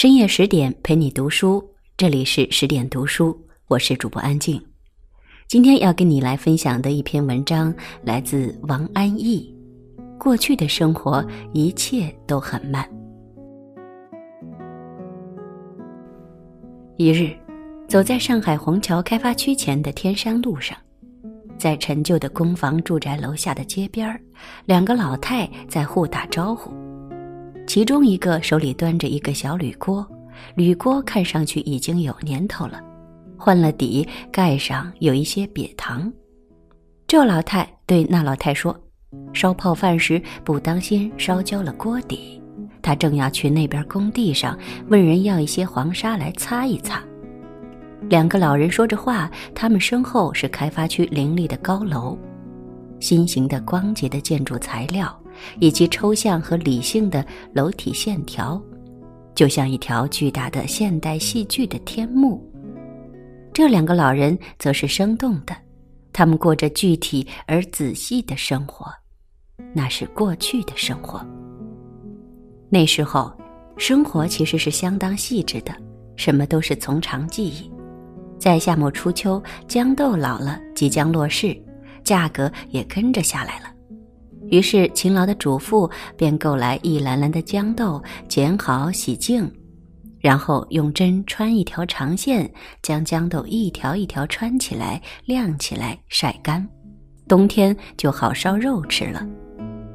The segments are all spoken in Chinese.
深夜十点陪你读书，这里是十点读书，我是主播安静。今天要跟你来分享的一篇文章来自王安忆。过去的生活一切都很慢。一日，走在上海虹桥开发区前的天山路上，在陈旧的公房住宅楼下的街边儿，两个老太在互打招呼。其中一个手里端着一个小铝锅，铝锅看上去已经有年头了，换了底，盖上有一些瘪糖。这老太对那老太说：“烧泡饭时不当心烧焦了锅底。”他正要去那边工地上问人要一些黄沙来擦一擦。两个老人说着话，他们身后是开发区林立的高楼，新型的光洁的建筑材料，以及抽象和理性的楼体线条，就像一条巨大的现代戏剧的天幕。这两个老人则是生动的，他们过着具体而仔细的生活，那是过去的生活。那时候，生活其实是相当细致的，什么都是从长计议。在夏末初秋，豇豆老了，即将落市，价格也跟着下来了。于是，勤劳的主妇便购来一篮篮的豇豆，剪好洗净，然后用针穿一条长线，将豇豆一条一条穿起来、晾起来、晒干，冬天就好烧肉吃了。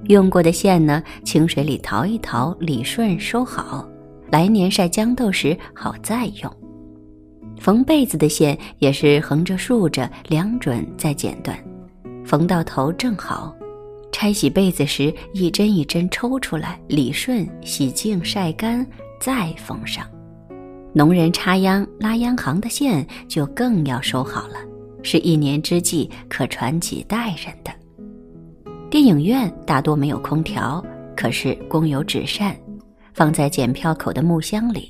用过的线呢，清水里淘一淘，理顺收好，来年晒豇豆时好再用。缝被子的线也是横着竖着量准再剪断，缝到头正好。拆洗被子时，一针一针抽出来，理顺、洗净、晒干，再缝上。农人插秧拉秧行的线就更要收好了，是一年之计可传几代人的。电影院大多没有空调，可是供有纸扇，放在检票口的木箱里。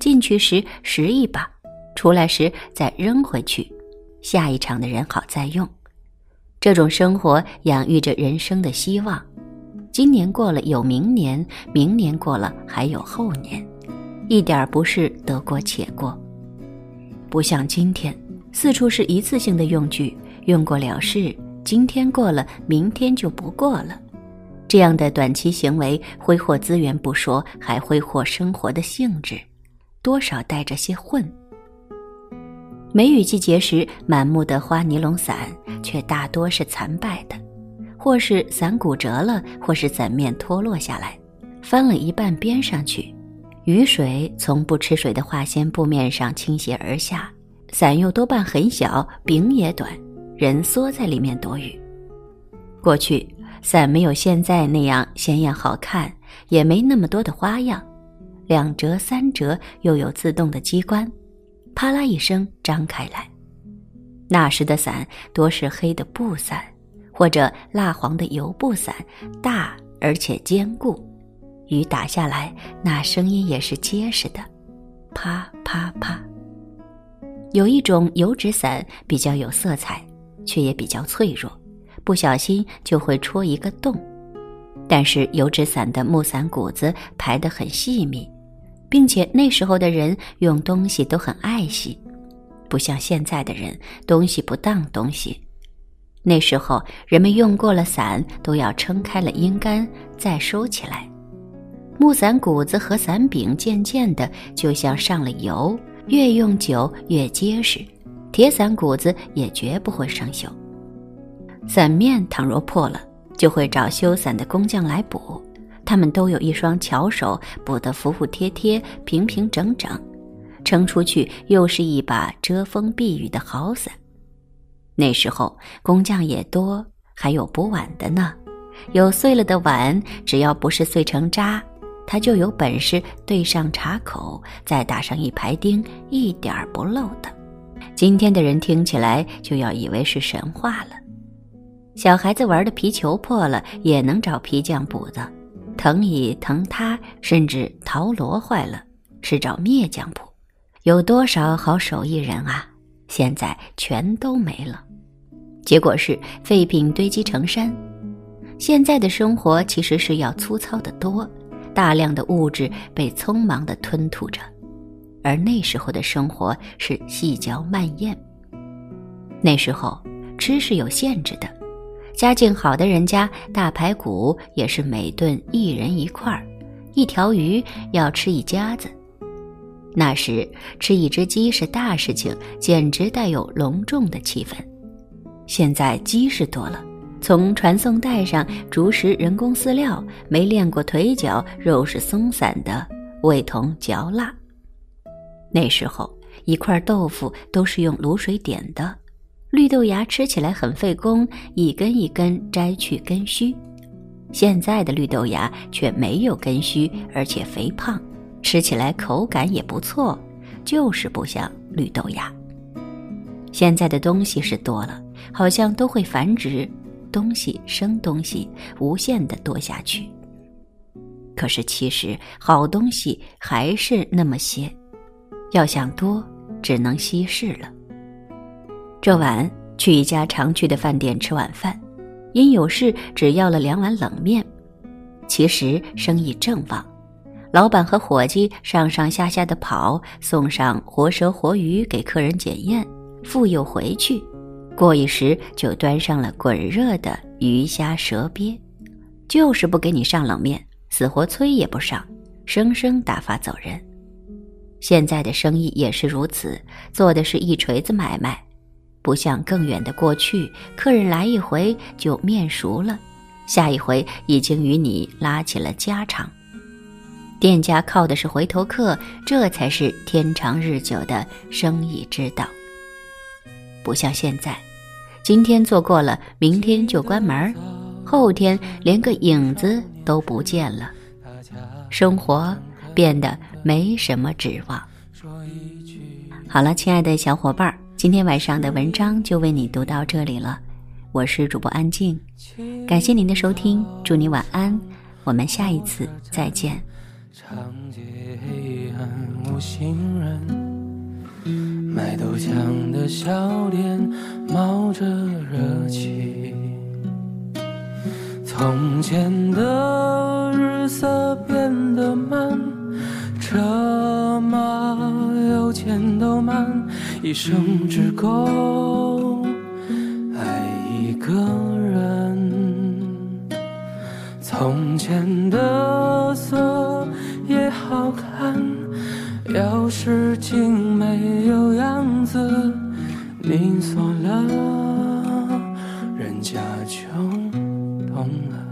进去时拾一把，出来时再扔回去，下一场的人好再用。这种生活养育着人生的希望。今年过了有明年，明年过了还有后年，一点不是得过且过。不像今天，四处是一次性的用具，用过了事。今天过了，明天就不过了。这样的短期行为挥霍资源不说，还挥霍生活的性质，多少带着些混。梅雨季节时，满目的花尼龙伞却大多是残败的，或是伞骨折了，或是伞面脱落下来，翻了一半边上去，雨水从不吃水的化纤布面上倾斜而下，伞又多半很小，柄也短。人缩在里面躲雨。过去伞没有现在那样鲜艳好看，也没那么多的花样，两折三折又有自动的机关，啪啦一声张开来。那时的伞多是黑的布伞，或者蜡黄的油布伞，大而且坚固，雨打下来那声音也是结实的，啪啪啪。有一种油纸伞比较有色彩。却也比较脆弱，不小心就会戳一个洞。但是油纸伞的木伞骨子排得很细密，并且那时候的人用东西都很爱惜，不像现在的人东西不当东西。那时候人们用过了伞都要撑开了阴干再收起来。木伞骨子和伞柄渐渐的就像上了油，越用久越结实。铁伞骨子也绝不会生锈，伞面倘若破了，就会找修伞的工匠来补。他们都有一双巧手，补得服服帖帖、平平整整，撑出去又是一把遮风避雨的好伞。那时候工匠也多，还有补碗的呢。有碎了的碗，只要不是碎成渣，他就有本事对上茶口，再打上一排钉，一点儿不漏的。今天的人听起来就要以为是神话了。小孩子玩的皮球破了，也能找皮匠补的；藤椅、藤榻，甚至陶锣坏了，是找篾匠补。有多少好手艺人啊？现在全都没了。结果是废品堆积成山。现在的生活其实是要粗糙的多，大量的物质被匆忙的吞吐着，而那时候的生活是细嚼慢咽。那时候吃是有限制的，家境好的人家大排骨也是每顿一人一块儿，一条鱼要吃一家子。那时吃一只鸡是大事情，简直带有隆重的气氛。现在鸡是多了。从传送带上逐食人工饲料，没练过腿脚，肉是松散的，味同嚼蜡。那时候一块豆腐都是用卤水点的，绿豆芽吃起来很费工，一根一根摘去根须。现在的绿豆芽却没有根须，而且肥胖，吃起来口感也不错，就是不像绿豆芽。现在的东西是多了，好像都会繁殖。东西生东西，无限的多下去。可是其实好东西还是那么些，要想多，只能稀释了。这晚去一家常去的饭店吃晚饭，因有事只要了两碗冷面。其实生意正旺，老板和伙计上上下下的跑，送上活蛇活鱼给客人检验，复又回去。过一时就端上了滚热的鱼虾蛇鳖，就是不给你上冷面，死活催也不上，生生打发走人。现在的生意也是如此，做的是一锤子买卖，不像更远的过去，客人来一回就面熟了，下一回已经与你拉起了家常。店家靠的是回头客，这才是天长日久的生意之道。不像现在，今天做过了，明天就关门后天连个影子都不见了，生活变得没什么指望。好了，亲爱的小伙伴儿今天晚上的文章就为你读到这里了。我是主播安静，感谢您的收听，祝你晚安，我们下一次再见。长街黑暗无行人。卖豆浆的小店冒着热气，从前的日色变一生只够爱一个人。从前的色也好看。要是竟没有样子，你锁了，人家就懂了。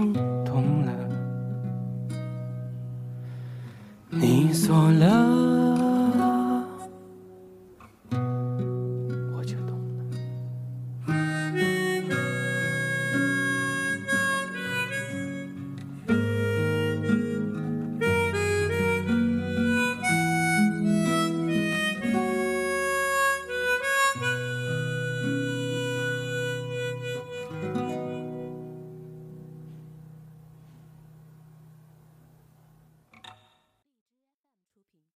锁了。